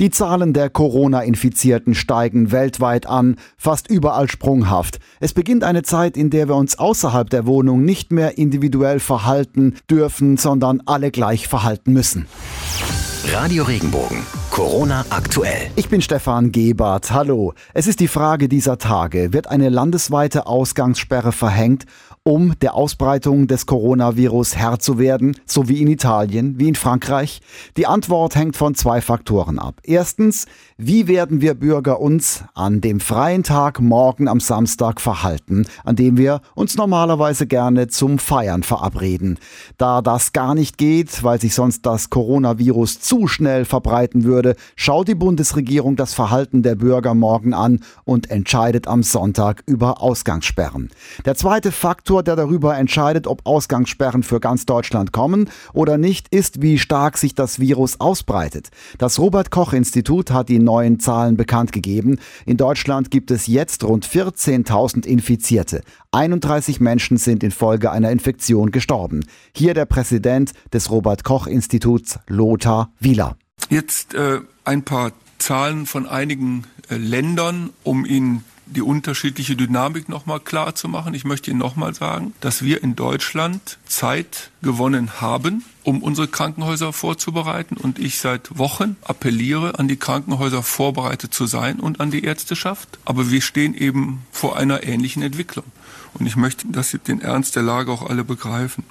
Die Zahlen der Corona-Infizierten steigen weltweit an, fast überall sprunghaft. Es beginnt eine Zeit, in der wir uns außerhalb der Wohnung nicht mehr individuell verhalten dürfen, sondern alle gleich verhalten müssen. Radio Regenbogen. Corona aktuell. Ich bin Stefan Gebert. Hallo. Es ist die Frage dieser Tage. Wird eine landesweite Ausgangssperre verhängt, um der Ausbreitung des Coronavirus Herr zu werden, so wie in Italien, wie in Frankreich? Die Antwort hängt von zwei Faktoren ab. Erstens, wie werden wir Bürger uns an dem freien Tag morgen am Samstag verhalten, an dem wir uns normalerweise gerne zum Feiern verabreden? Da das gar nicht geht, weil sich sonst das Coronavirus zu schnell verbreiten würde, schaut die Bundesregierung das Verhalten der Bürger morgen an und entscheidet am Sonntag über Ausgangssperren. Der zweite Faktor, der darüber entscheidet, ob Ausgangssperren für ganz Deutschland kommen oder nicht, ist, wie stark sich das Virus ausbreitet. Das Robert Koch Institut hat die neuen Zahlen bekannt gegeben. In Deutschland gibt es jetzt rund 14.000 Infizierte. 31 Menschen sind infolge einer Infektion gestorben. Hier der Präsident des Robert Koch Instituts, Lothar Wieler. Jetzt äh, ein paar Zahlen von einigen äh, Ländern, um Ihnen die unterschiedliche Dynamik nochmal klar zu machen. Ich möchte Ihnen nochmal sagen, dass wir in Deutschland Zeit gewonnen haben, um unsere Krankenhäuser vorzubereiten. Und ich seit Wochen appelliere an die Krankenhäuser vorbereitet zu sein und an die Ärzteschaft. Aber wir stehen eben vor einer ähnlichen Entwicklung. Und ich möchte, dass Sie den Ernst der Lage auch alle begreifen.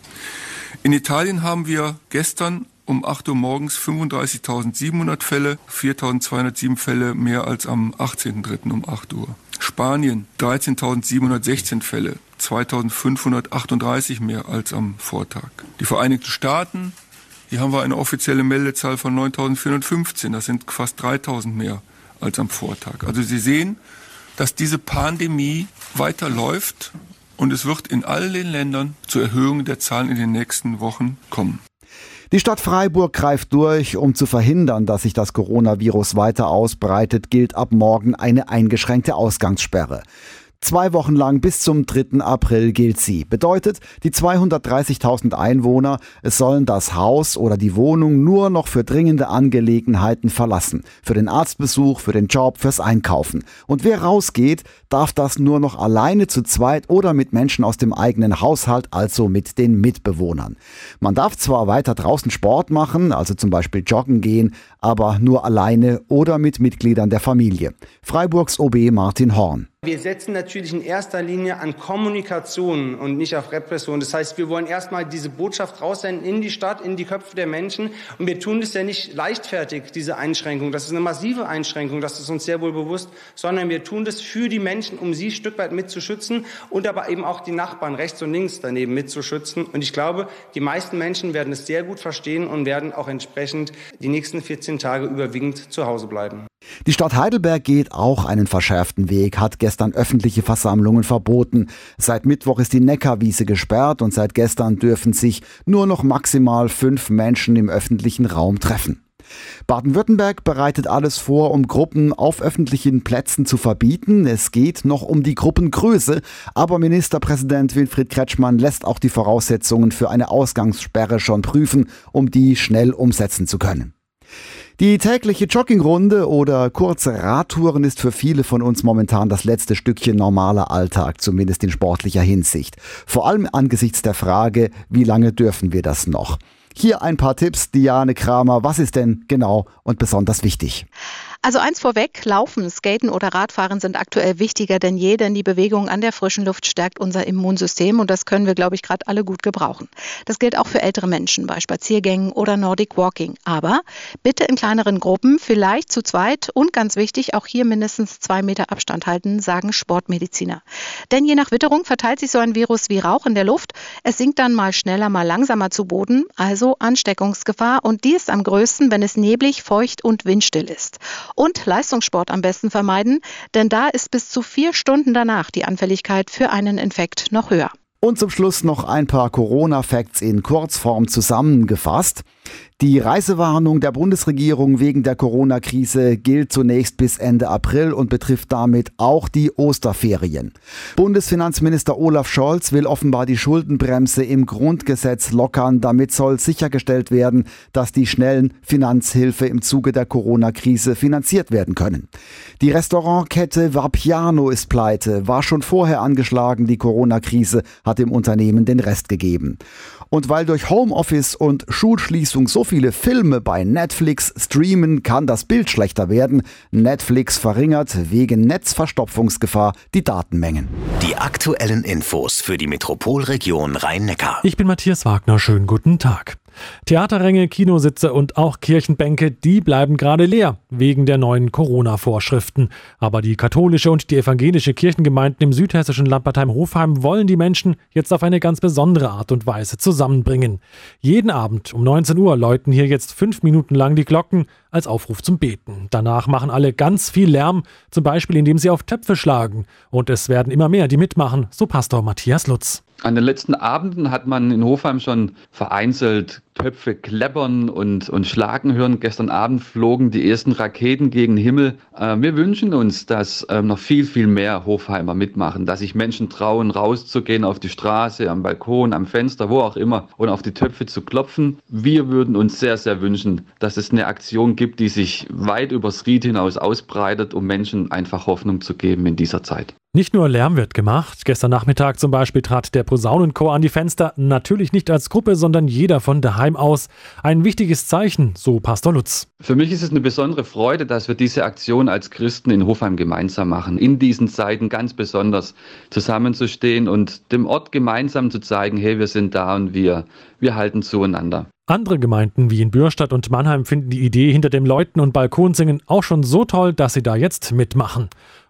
In Italien haben wir gestern um 8 Uhr morgens 35.700 Fälle, 4.207 Fälle mehr als am 18.3. um 8 Uhr. Spanien 13.716 Fälle, 2.538 mehr als am Vortag. Die Vereinigten Staaten, hier haben wir eine offizielle Meldezahl von 9.415, das sind fast 3.000 mehr als am Vortag. Also Sie sehen, dass diese Pandemie weiterläuft und es wird in all den Ländern zur Erhöhung der Zahlen in den nächsten Wochen kommen. Die Stadt Freiburg greift durch, um zu verhindern, dass sich das Coronavirus weiter ausbreitet, gilt ab morgen eine eingeschränkte Ausgangssperre. Zwei Wochen lang bis zum 3. April gilt sie. Bedeutet, die 230.000 Einwohner sollen das Haus oder die Wohnung nur noch für dringende Angelegenheiten verlassen. Für den Arztbesuch, für den Job, fürs Einkaufen. Und wer rausgeht, darf das nur noch alleine zu zweit oder mit Menschen aus dem eigenen Haushalt, also mit den Mitbewohnern. Man darf zwar weiter draußen Sport machen, also zum Beispiel joggen gehen, aber nur alleine oder mit Mitgliedern der Familie. Freiburgs OB Martin Horn. Wir setzen natürlich in erster Linie an Kommunikation und nicht auf Repression. Das heißt, wir wollen erstmal diese Botschaft raussenden in die Stadt, in die Köpfe der Menschen. Und wir tun das ja nicht leichtfertig, diese Einschränkung. Das ist eine massive Einschränkung, das ist uns sehr wohl bewusst, sondern wir tun das für die Menschen, um sie ein Stück weit mitzuschützen und aber eben auch die Nachbarn rechts und links daneben mitzuschützen. Und ich glaube, die meisten Menschen werden es sehr gut verstehen und werden auch entsprechend die nächsten 14 Tage überwiegend zu Hause bleiben. Die Stadt Heidelberg geht auch einen verschärften Weg, hat gestern öffentliche Versammlungen verboten. Seit Mittwoch ist die Neckarwiese gesperrt und seit gestern dürfen sich nur noch maximal fünf Menschen im öffentlichen Raum treffen. Baden-Württemberg bereitet alles vor, um Gruppen auf öffentlichen Plätzen zu verbieten. Es geht noch um die Gruppengröße, aber Ministerpräsident Wilfried Kretschmann lässt auch die Voraussetzungen für eine Ausgangssperre schon prüfen, um die schnell umsetzen zu können. Die tägliche Joggingrunde oder kurze Radtouren ist für viele von uns momentan das letzte Stückchen normaler Alltag, zumindest in sportlicher Hinsicht. Vor allem angesichts der Frage, wie lange dürfen wir das noch? Hier ein paar Tipps, Diane Kramer. Was ist denn genau und besonders wichtig? Also eins vorweg, Laufen, Skaten oder Radfahren sind aktuell wichtiger denn je, denn die Bewegung an der frischen Luft stärkt unser Immunsystem und das können wir, glaube ich, gerade alle gut gebrauchen. Das gilt auch für ältere Menschen bei Spaziergängen oder Nordic Walking. Aber bitte in kleineren Gruppen, vielleicht zu zweit und ganz wichtig, auch hier mindestens zwei Meter Abstand halten, sagen Sportmediziner. Denn je nach Witterung verteilt sich so ein Virus wie Rauch in der Luft. Es sinkt dann mal schneller, mal langsamer zu Boden, also Ansteckungsgefahr und die ist am größten, wenn es neblig, feucht und windstill ist. Und Leistungssport am besten vermeiden, denn da ist bis zu vier Stunden danach die Anfälligkeit für einen Infekt noch höher. Und zum Schluss noch ein paar Corona-Facts in Kurzform zusammengefasst. Die Reisewarnung der Bundesregierung wegen der Corona-Krise gilt zunächst bis Ende April und betrifft damit auch die Osterferien. Bundesfinanzminister Olaf Scholz will offenbar die Schuldenbremse im Grundgesetz lockern. Damit soll sichergestellt werden, dass die schnellen Finanzhilfe im Zuge der Corona-Krise finanziert werden können. Die Restaurantkette Vapiano ist pleite, war schon vorher angeschlagen. Die Corona-Krise hat dem Unternehmen den Rest gegeben. Und weil durch Homeoffice und Schulschließung so viele Filme bei Netflix streamen, kann das Bild schlechter werden. Netflix verringert wegen Netzverstopfungsgefahr die Datenmengen. Die aktuellen Infos für die Metropolregion Rhein-Neckar. Ich bin Matthias Wagner. Schönen guten Tag. Theaterränge, Kinositze und auch Kirchenbänke, die bleiben gerade leer wegen der neuen Corona-Vorschriften. Aber die katholische und die evangelische Kirchengemeinden im südhessischen Lampertheim-Hofheim wollen die Menschen jetzt auf eine ganz besondere Art und Weise zusammenbringen. Jeden Abend um 19 Uhr läuten hier jetzt fünf Minuten lang die Glocken als Aufruf zum Beten. Danach machen alle ganz viel Lärm, zum Beispiel indem sie auf Töpfe schlagen. Und es werden immer mehr, die mitmachen, so Pastor Matthias Lutz. An den letzten Abenden hat man in Hofheim schon vereinzelt Töpfe kleppern und, und schlagen hören. Gestern Abend flogen die ersten Raketen gegen den Himmel. Äh, wir wünschen uns, dass äh, noch viel, viel mehr Hofheimer mitmachen, dass sich Menschen trauen, rauszugehen auf die Straße, am Balkon, am Fenster, wo auch immer und auf die Töpfe zu klopfen. Wir würden uns sehr, sehr wünschen, dass es eine Aktion gibt, die sich weit übers Ried hinaus ausbreitet, um Menschen einfach Hoffnung zu geben in dieser Zeit. Nicht nur Lärm wird gemacht. Gestern Nachmittag zum Beispiel trat der Posaunenchor an die Fenster. Natürlich nicht als Gruppe, sondern jeder von daheim aus. Ein wichtiges Zeichen, so Pastor Lutz. Für mich ist es eine besondere Freude, dass wir diese Aktion als Christen in Hofheim gemeinsam machen. In diesen Zeiten ganz besonders zusammenzustehen und dem Ort gemeinsam zu zeigen, hey, wir sind da und wir, wir halten zueinander. Andere Gemeinden wie in Bürstadt und Mannheim finden die Idee hinter dem Läuten und Balkonsingen auch schon so toll, dass sie da jetzt mitmachen.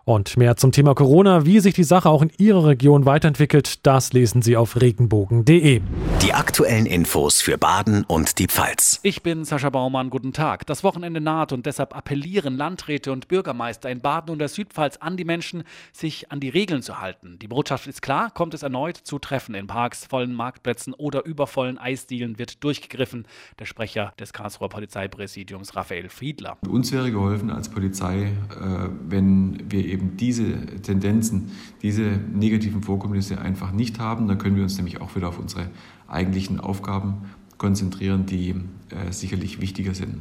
Und mehr zum Thema Corona, wie sich die Sache auch in Ihrer Region weiterentwickelt, das lesen Sie auf regenbogen.de. Die aktuellen Infos für Baden und die Pfalz. Ich bin Sascha Baumann, guten Tag. Das Wochenende naht und deshalb appellieren Landräte und Bürgermeister in Baden und der Südpfalz an die Menschen, sich an die Regeln zu halten. Die Botschaft ist klar, kommt es erneut zu Treffen in Parks, vollen Marktplätzen oder übervollen Eisdielen, wird durchgegriffen. Der Sprecher des Karlsruher Polizeipräsidiums Raphael Fiedler. Uns wäre geholfen als Polizei, äh, wenn wir eben eben diese Tendenzen, diese negativen Vorkommnisse einfach nicht haben. Dann können wir uns nämlich auch wieder auf unsere eigentlichen Aufgaben konzentrieren, die äh, sicherlich wichtiger sind.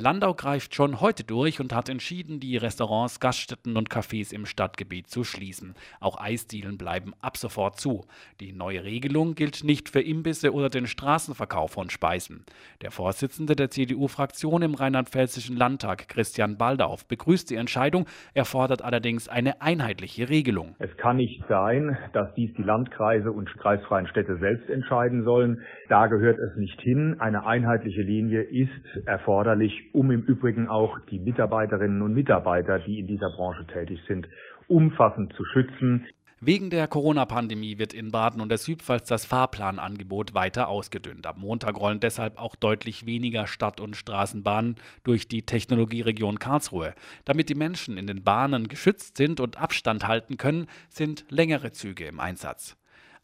Landau greift schon heute durch und hat entschieden, die Restaurants, Gaststätten und Cafés im Stadtgebiet zu schließen. Auch Eisdielen bleiben ab sofort zu. Die neue Regelung gilt nicht für Imbisse oder den Straßenverkauf von Speisen. Der Vorsitzende der CDU-Fraktion im rheinland-pfälzischen Landtag, Christian Baldauf, begrüßt die Entscheidung. Er fordert allerdings eine einheitliche Regelung. Es kann nicht sein, dass dies die Landkreise und kreisfreien Städte selbst entscheiden sollen. Da gehört es nicht hin. Eine einheitliche Linie ist erforderlich, um im Übrigen auch die Mitarbeiterinnen und Mitarbeiter, die in dieser Branche tätig sind, umfassend zu schützen. Wegen der Corona-Pandemie wird in Baden und der Südpfalz das Fahrplanangebot weiter ausgedünnt. Am Montag rollen deshalb auch deutlich weniger Stadt- und Straßenbahnen durch die Technologieregion Karlsruhe. Damit die Menschen in den Bahnen geschützt sind und Abstand halten können, sind längere Züge im Einsatz.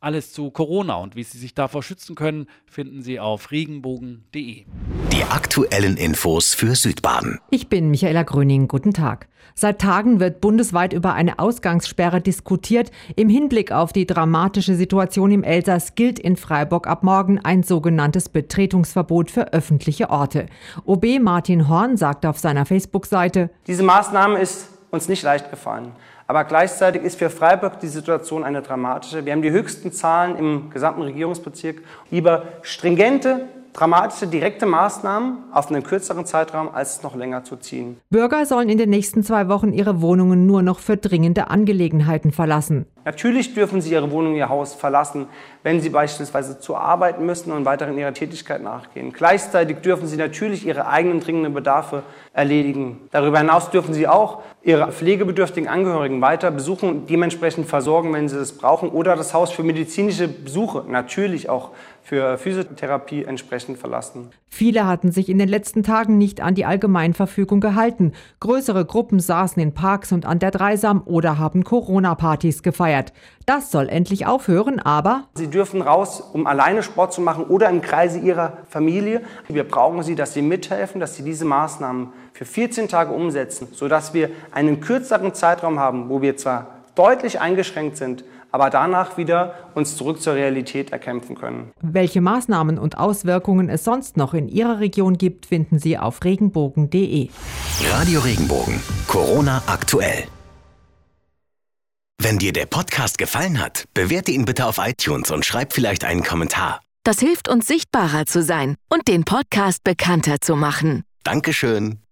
Alles zu Corona und wie Sie sich davor schützen können, finden Sie auf regenbogen.de. Die aktuellen Infos für Südbaden. Ich bin Michaela Gröning. Guten Tag. Seit Tagen wird bundesweit über eine Ausgangssperre diskutiert. Im Hinblick auf die dramatische Situation im Elsass gilt in Freiburg ab morgen ein sogenanntes Betretungsverbot für öffentliche Orte. OB Martin Horn sagt auf seiner Facebook-Seite, Diese Maßnahme ist uns nicht leicht gefallen. Aber gleichzeitig ist für Freiburg die Situation eine dramatische. Wir haben die höchsten Zahlen im gesamten Regierungsbezirk. Lieber stringente, dramatische, direkte Maßnahmen auf einen kürzeren Zeitraum, als es noch länger zu ziehen. Bürger sollen in den nächsten zwei Wochen ihre Wohnungen nur noch für dringende Angelegenheiten verlassen. Natürlich dürfen Sie Ihre Wohnung, Ihr Haus verlassen, wenn Sie beispielsweise zur Arbeit müssen und weiterhin Ihrer Tätigkeit nachgehen. Gleichzeitig dürfen Sie natürlich Ihre eigenen dringenden Bedarfe erledigen. Darüber hinaus dürfen Sie auch Ihre pflegebedürftigen Angehörigen weiter besuchen und dementsprechend versorgen, wenn Sie das brauchen, oder das Haus für medizinische Besuche natürlich auch für Physiotherapie entsprechend verlassen. Viele hatten sich in den letzten Tagen nicht an die Allgemeinverfügung gehalten. Größere Gruppen saßen in Parks und an der Dreisam oder haben Corona-Partys gefeiert. Das soll endlich aufhören, aber Sie dürfen raus, um alleine Sport zu machen oder im Kreise Ihrer Familie. Wir brauchen Sie, dass Sie mithelfen, dass Sie diese Maßnahmen für 14 Tage umsetzen, sodass wir einen kürzeren Zeitraum haben, wo wir zwar deutlich eingeschränkt sind, aber danach wieder uns zurück zur Realität erkämpfen können. Welche Maßnahmen und Auswirkungen es sonst noch in Ihrer Region gibt, finden Sie auf regenbogen.de. Radio Regenbogen. Corona aktuell. Wenn dir der Podcast gefallen hat, bewerte ihn bitte auf iTunes und schreib vielleicht einen Kommentar. Das hilft uns sichtbarer zu sein und den Podcast bekannter zu machen. Dankeschön.